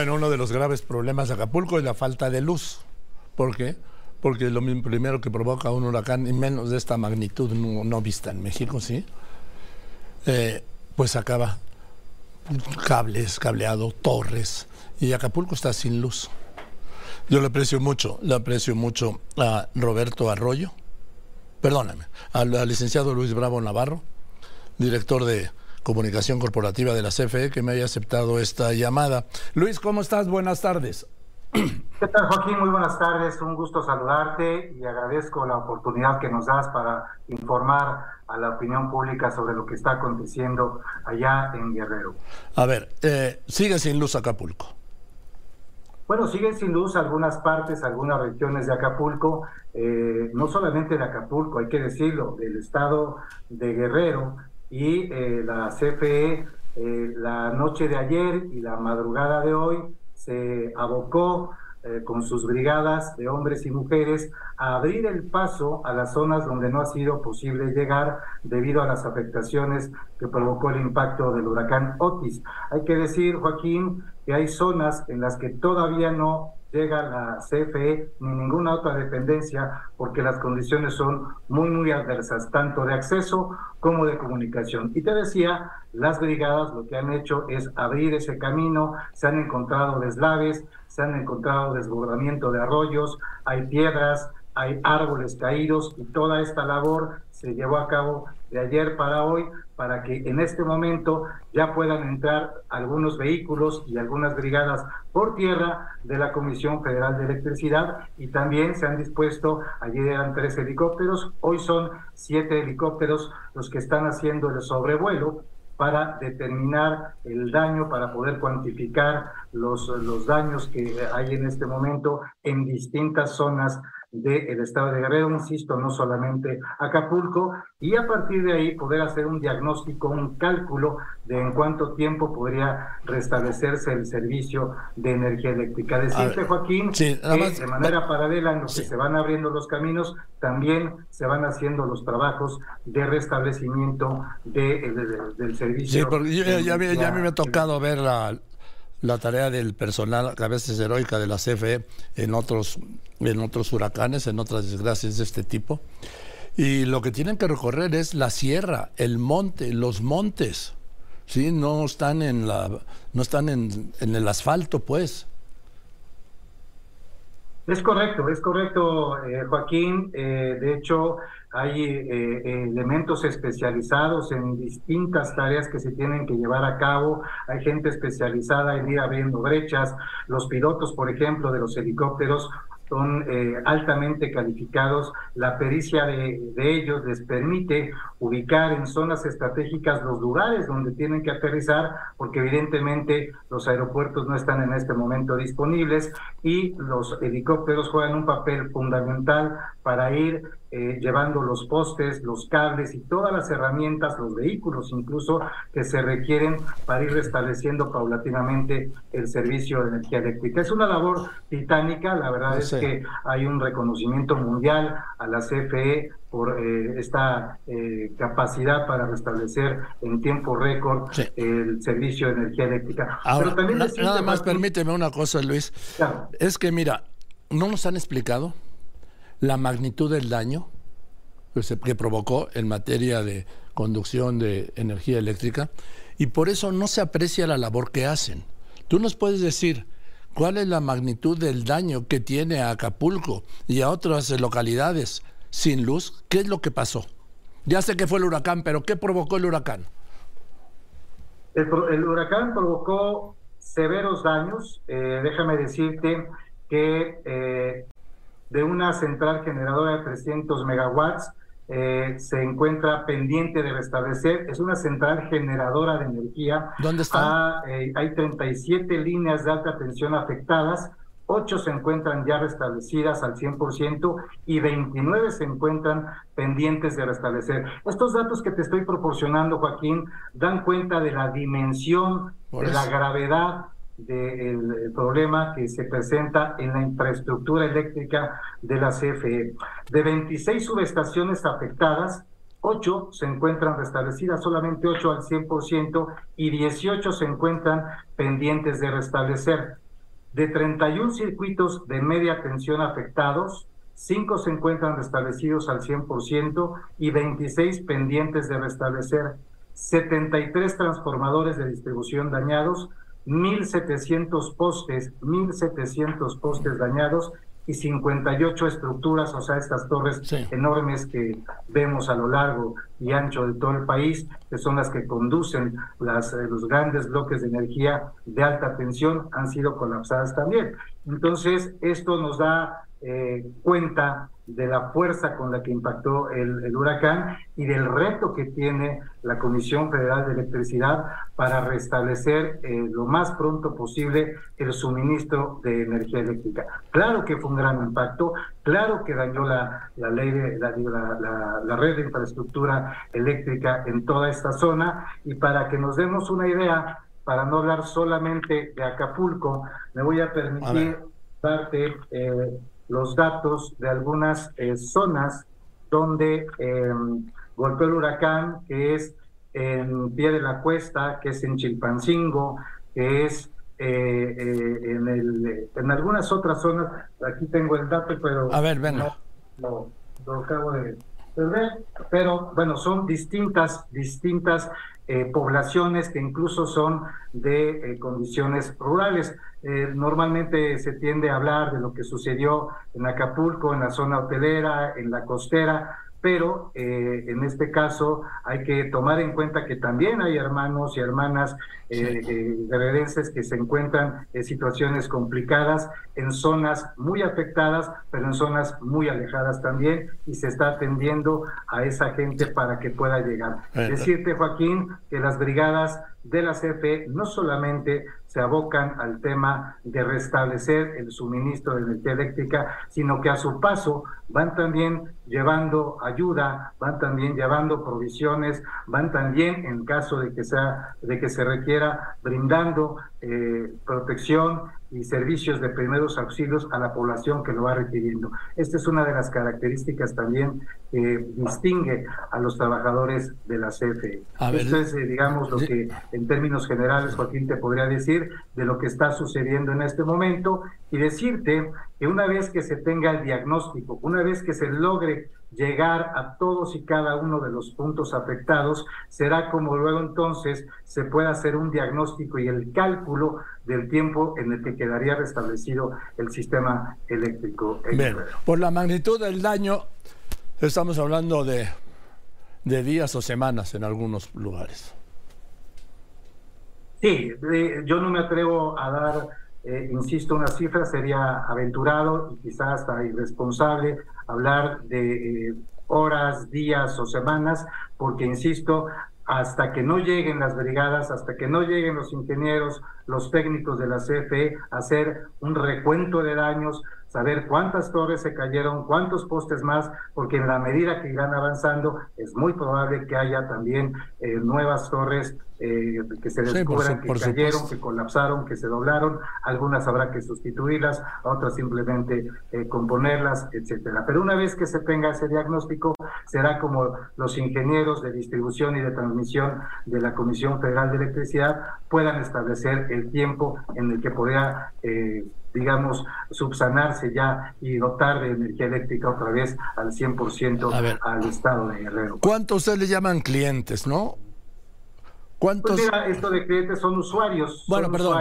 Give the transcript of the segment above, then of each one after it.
Bueno, uno de los graves problemas de Acapulco es la falta de luz. ¿Por qué? Porque lo primero que provoca un huracán, y menos de esta magnitud no, vista en México, ¿sí? Eh, pues acaba cables, cableado, torres, y Acapulco está sin luz. Yo le aprecio mucho, le aprecio mucho a Roberto Arroyo, perdóname, al licenciado Luis Bravo Navarro, director de Comunicación Corporativa de la CFE, que me haya aceptado esta llamada. Luis, ¿cómo estás? Buenas tardes. ¿Qué tal, Joaquín? Muy buenas tardes. Un gusto saludarte y agradezco la oportunidad que nos das para informar a la opinión pública sobre lo que está aconteciendo allá en Guerrero. A ver, eh, sigue sin luz Acapulco. Bueno, siguen sin luz algunas partes, algunas regiones de Acapulco, eh, no solamente de Acapulco, hay que decirlo, del estado de Guerrero, y eh, la CFE eh, la noche de ayer y la madrugada de hoy se abocó eh, con sus brigadas de hombres y mujeres a abrir el paso a las zonas donde no ha sido posible llegar debido a las afectaciones que provocó el impacto del huracán Otis. Hay que decir, Joaquín, que hay zonas en las que todavía no llega la CFE ni ninguna otra dependencia porque las condiciones son muy, muy adversas, tanto de acceso como de comunicación. Y te decía, las brigadas lo que han hecho es abrir ese camino, se han encontrado deslaves, se han encontrado desbordamiento de arroyos, hay piedras, hay árboles caídos y toda esta labor se llevó a cabo de ayer para hoy para que en este momento ya puedan entrar algunos vehículos y algunas brigadas por tierra de la Comisión Federal de Electricidad y también se han dispuesto, ayer eran tres helicópteros, hoy son siete helicópteros los que están haciendo el sobrevuelo para determinar el daño, para poder cuantificar los, los daños que hay en este momento en distintas zonas del estado de Guerrero, insisto, no solamente Acapulco, y a partir de ahí poder hacer un diagnóstico, un cálculo de en cuánto tiempo podría restablecerse el servicio de energía eléctrica. Decirte, Joaquín, que de manera paralela en lo que se van abriendo los caminos, también se van haciendo los trabajos de restablecimiento de, del servicio. Sí, porque ya, ya, ya, me ha tocado ver la, la tarea del personal, a veces heroica de la CFE, en otros, en otros huracanes, en otras desgracias de este tipo. Y lo que tienen que recorrer es la sierra, el monte, los montes. ¿sí? No están en, la, no están en, en el asfalto, pues. Es correcto, es correcto, eh, Joaquín. Eh, de hecho, hay eh, elementos especializados en distintas tareas que se tienen que llevar a cabo. Hay gente especializada en ir abriendo brechas. Los pilotos, por ejemplo, de los helicópteros son eh, altamente calificados. La pericia de, ellos les permite ubicar en zonas estratégicas los lugares donde tienen que aterrizar, porque evidentemente los aeropuertos no están en este momento disponibles y los helicópteros juegan un papel fundamental para ir eh, llevando los postes, los cables y todas las herramientas, los vehículos incluso que se requieren para ir restableciendo paulatinamente el servicio de energía eléctrica. Es una labor titánica, la verdad es que hay un reconocimiento mundial a la CFE por eh, esta eh, capacidad para restablecer en tiempo récord el servicio de energía eléctrica. Pero también nada más permíteme una cosa, Luis. Es que mira, no nos han explicado la magnitud del daño que provocó en materia de conducción de energía eléctrica y por eso no se aprecia la labor que hacen. Tú nos puedes decir cuál es la magnitud del daño que tiene a Acapulco y a otras localidades sin luz. ¿Qué es lo que pasó? Ya sé que fue el huracán, pero ¿qué provocó el huracán? El, huracán provocó severos daños. Eh, déjame decirte que eh, de una central generadora de 300 megawatts eh, se encuentra pendiente de restablecer. Es una central generadora de energía. ¿Dónde está? Ah, eh, hay 37 líneas de alta tensión afectadas. 8 se encuentran ya restablecidas al 100% y 29 se encuentran pendientes de restablecer. Estos datos que te estoy proporcionando, Joaquín, dan cuenta de la dimensión, de la gravedad del problema que se presenta en la infraestructura eléctrica de la CFE. De 26 subestaciones afectadas, 8 se encuentran restablecidas, solamente 8 al 100% y 18 se encuentran pendientes de restablecer. de 31 circuitos de media tensión afectados, 5 se encuentran restablecidos al 100% y 26 pendientes de restablecer, 73 transformadores de distribución dañados, 1.700 postes, 1.700 postes dañados y 58 estructuras, o sea, estas torres enormes que vemos a lo largo y ancho de todo el país, que son las que conducen las, eh, los grandes bloques de energía de alta tensión, han sido colapsadas también. Entonces, esto nos da eh, cuenta de la fuerza con la que impactó el, huracán y del reto que tiene la Comisión Federal de Electricidad para restablecer eh, lo más pronto posible el suministro de energía eléctrica. Claro que fue un gran impacto, claro que dañó la, la ley de la, la, la red de infraestructura eléctrica en toda esta zona y para que nos demos una idea, para no hablar solamente de Acapulco, me voy a permitir darte eh, los datos de algunas eh, zonas donde eh, golpeó el huracán, que es en Pie de la Cuesta, que es en Chilpancingo, que es eh, en, el, en algunas otras zonas. Aquí tengo el dato, pero... A ver, venga. No, lo acabo de pero bueno, son distintas, distintas poblaciones que incluso son de condiciones rurales. Eh, normalmente se tiende a hablar de lo que sucedió en Acapulco, en la zona hotelera, en la costera, pero eh, en este caso hay que tomar en cuenta que también hay hermanos y hermanas eh, eh que se encuentran en situaciones complicadas en zonas muy afectadas, pero en zonas muy alejadas también, y se está atendiendo a esa gente para que pueda llegar. Decirte, Joaquín, que las brigadas de la CFE no solamente se abocan al tema de restablecer el suministro de energía eléctrica, sino que a su paso van también llevando ayuda, van también llevando provisiones, van también, en caso de que sea, de que se requiera, brindando eh, protección y servicios de primeros auxilios a la población que lo va requiriendo. Esta es una de las características también que distingue a los trabajadores de la CFE. Esto es, eh, digamos, lo que en términos generales, Joaquín, te podría decir de lo que está sucediendo en este momento y decirte que una vez que se tenga el diagnóstico, una vez que se logre llegar a todos y cada uno de los puntos afectados, será como luego entonces se pueda hacer un diagnóstico y el cálculo del tiempo en el que quedaría restablecido el sistema eléctrico. Bien, por la magnitud del daño, estamos hablando de, de días o semanas en algunos lugares. Sí, yo no me atrevo a dar eh, insisto, una cifra sería aventurado y quizás hasta irresponsable hablar de eh, horas, días o semanas, porque, insisto, hasta que no lleguen las brigadas, hasta que no lleguen los ingenieros, los técnicos de la CFE, a hacer un recuento de daños, saber cuántas torres se cayeron, cuántos postes más, porque en la medida que irán avanzando es muy probable que haya también eh, nuevas torres eh, que se descubran que cayeron, que colapsaron, que se doblaron, algunas habrá que sustituirlas, otras simplemente eh, componerlas, etcétera. Pero una vez que se tenga ese diagnóstico, será como los ingenieros de distribución y de transmisión de la Comisión Federal de Electricidad puedan establecer el tiempo en el que podrá eh, digamos, subsanarse ya y dotar de energía eléctrica otra vez al 100% al estado de Guerrero. ¿Cuántos ustedes le llaman clientes, no? ¿Cuántos? Pues mira, esto de clientes son usuarios. Bueno, perdón.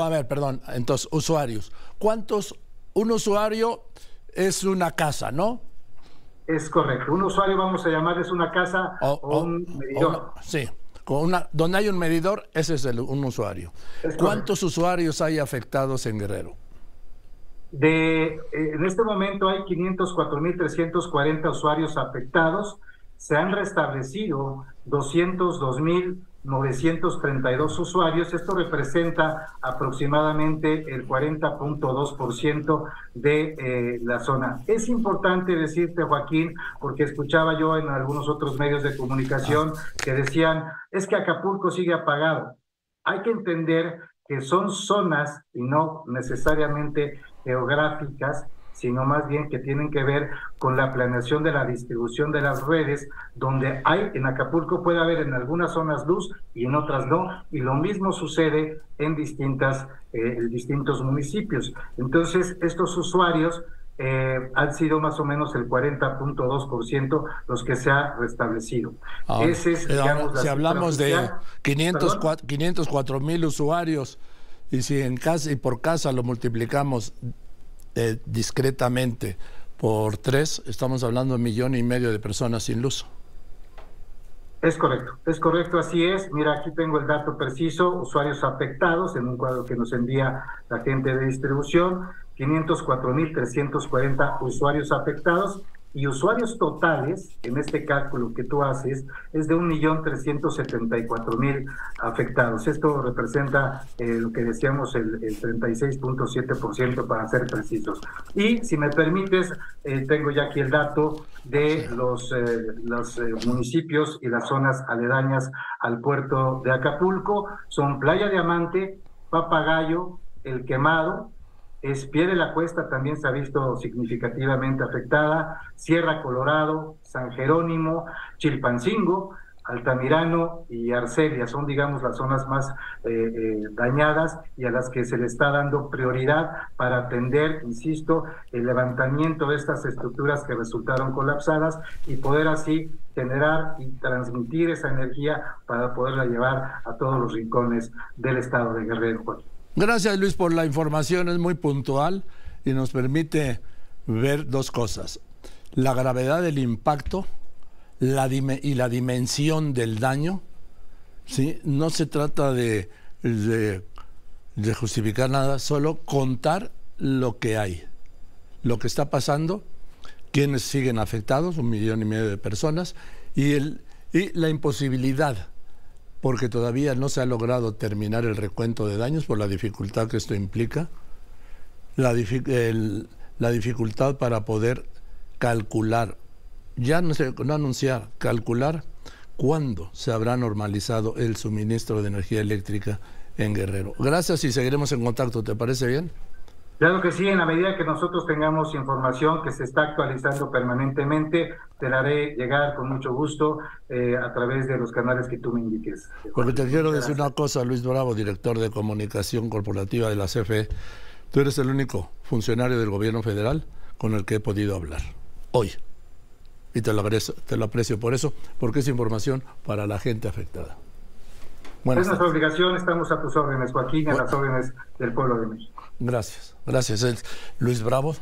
A ver, perdón. Entonces, usuarios. ¿Cuántos? Un usuario es una casa, ¿no? Es correcto. Un usuario, vamos a llamarles una casa o, un medidor. sí. Con una, donde hay un medidor, ese es el, un usuario. ¿Cuántos usuarios hay afectados en Guerrero? De, eh, en este momento hay 504.340 usuarios afectados. Se han restablecido 202.000 932 usuarios. Esto representa aproximadamente el 40.2% de eh, la zona. Es importante decirte, Joaquín, porque escuchaba yo en algunos otros medios de comunicación que decían, es que Acapulco sigue apagado. Hay que entender que son zonas y no necesariamente geográficas sino más bien que tienen que ver con la planeación de la distribución de las redes, donde hay en Acapulco puede haber en algunas zonas luz y en otras no, y lo mismo sucede en distintas eh, en distintos municipios. Entonces, estos usuarios eh, han sido más o menos el 40.2% los que se ha restablecido. Ese es, digamos, si hablamos de 504 mil usuarios y si en casa y por casa lo multiplicamos eh, discretamente por tres, estamos hablando de un millón y medio de personas sin luz. Es correcto, es correcto, así es. Mira, aquí tengo el dato preciso, usuarios afectados en un cuadro que nos envía la gente de distribución. 504.340 usuarios afectados y usuarios totales, en este cálculo que tú haces, es de 1.374.000 afectados. Esto representa eh, lo que decíamos, el, 36.7% para ser precisos. Y si me permites, eh, tengo ya aquí el dato de los, eh, los municipios y las zonas aledañas al puerto de Acapulco. Son Playa Diamante, Papagayo, El Quemado, es Pie de la Cuesta también se ha visto significativamente afectada, Sierra Colorado, San Jerónimo, Chilpancingo, Altamirano y Arcelia son, digamos, las zonas más eh, eh, dañadas y a las que se le está dando prioridad para atender, insisto, el levantamiento de estas estructuras que resultaron colapsadas y poder así generar y transmitir esa energía para poderla llevar a todos los rincones del estado de Guerrero. Gracias Luis por la información, es muy puntual y nos permite ver dos cosas. La gravedad del impacto y la dimensión del daño. ¿sí? No se trata de, de, de justificar nada, solo contar lo que hay, lo que está pasando, quienes siguen afectados, un millón y medio de personas, y, el, y la imposibilidad porque todavía no se ha logrado terminar el recuento de daños por la dificultad que esto implica, la, dificultad para poder calcular, ya no, no anunciar, calcular cuándo se habrá normalizado el suministro de energía eléctrica en Guerrero. Gracias y seguiremos en contacto, ¿te parece bien? Claro que sí, en la medida que nosotros tengamos información que se está actualizando permanentemente, te la haré llegar con mucho gusto eh, a través de los canales que tú me indiques. Porque te quiero decir una cosa, Luis Bravo, director de comunicación corporativa de la CFE. Tú eres el único funcionario del gobierno federal con el que he podido hablar hoy. Y te lo, aprecio, te lo aprecio por eso, porque es información para la gente afectada. es nuestra obligación, estamos a tus órdenes, Joaquín, a las órdenes del pueblo de México. Gracias, gracias. Es Luis Bravo,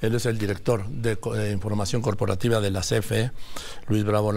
él es el director de, Información Corporativa de la CFE, Luis Bravo